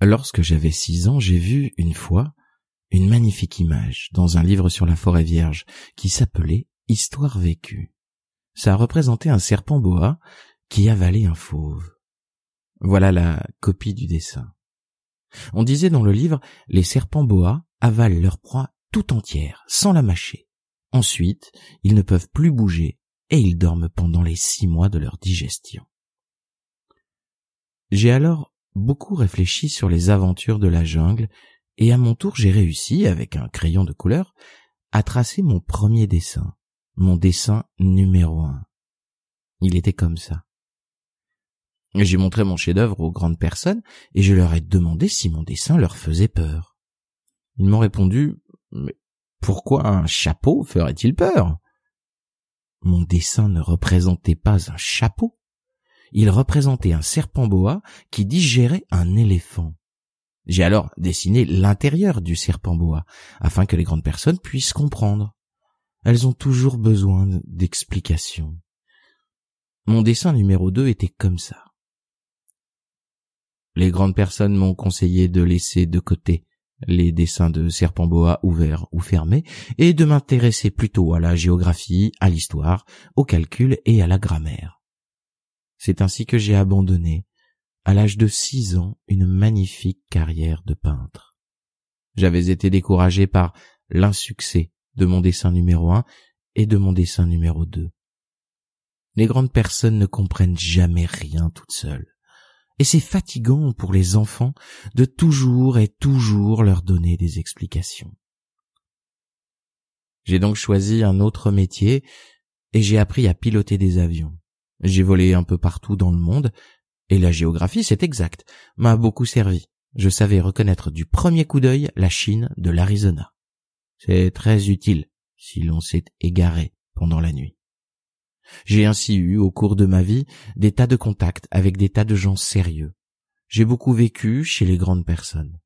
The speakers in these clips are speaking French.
Lorsque j'avais six ans, j'ai vu une fois une magnifique image dans un livre sur la forêt vierge qui s'appelait Histoire vécue. Ça représentait un serpent boa qui avalait un fauve. Voilà la copie du dessin. On disait dans le livre, les serpents boa avalent leur proie tout entière, sans la mâcher. Ensuite, ils ne peuvent plus bouger et ils dorment pendant les six mois de leur digestion. J'ai alors beaucoup réfléchi sur les aventures de la jungle et à mon tour j'ai réussi, avec un crayon de couleur, à tracer mon premier dessin, mon dessin numéro un. Il était comme ça. J'ai montré mon chef-d'œuvre aux grandes personnes et je leur ai demandé si mon dessin leur faisait peur. Ils m'ont répondu Mais pourquoi un chapeau ferait-il peur? Mon dessin ne représentait pas un chapeau, il représentait un serpent boa qui digérait un éléphant. J'ai alors dessiné l'intérieur du serpent boa, afin que les grandes personnes puissent comprendre. Elles ont toujours besoin d'explications. Mon dessin numéro 2 était comme ça. Les grandes personnes m'ont conseillé de laisser de côté les dessins de serpent boa ouverts ou fermés et de m'intéresser plutôt à la géographie, à l'histoire, au calcul et à la grammaire. C'est ainsi que j'ai abandonné, à l'âge de six ans, une magnifique carrière de peintre. J'avais été découragé par l'insuccès de mon dessin numéro un et de mon dessin numéro deux. Les grandes personnes ne comprennent jamais rien toutes seules. Et c'est fatigant pour les enfants de toujours et toujours leur donner des explications. J'ai donc choisi un autre métier et j'ai appris à piloter des avions. J'ai volé un peu partout dans le monde, et la géographie, c'est exact, m'a beaucoup servi. Je savais reconnaître du premier coup d'œil la Chine de l'Arizona. C'est très utile si l'on s'est égaré pendant la nuit. J'ai ainsi eu, au cours de ma vie, des tas de contacts avec des tas de gens sérieux. J'ai beaucoup vécu chez les grandes personnes.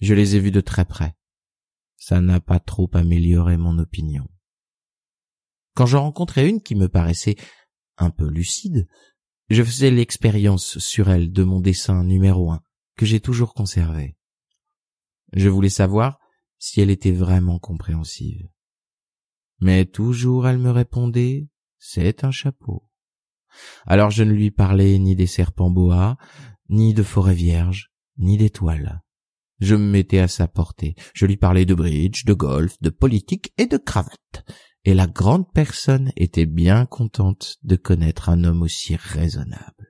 Je les ai vus de très près. Ça n'a pas trop amélioré mon opinion. Quand j'en rencontrais une qui me paraissait un peu lucide, je faisais l'expérience sur elle de mon dessin numéro un, que j'ai toujours conservé. Je voulais savoir si elle était vraiment compréhensive. Mais toujours elle me répondait C'est un chapeau. Alors je ne lui parlais ni des serpents boas, ni de forêt vierge, ni d'étoiles. Je me mettais à sa portée. Je lui parlais de bridge, de golf, de politique et de cravate et la grande personne était bien contente de connaître un homme aussi raisonnable.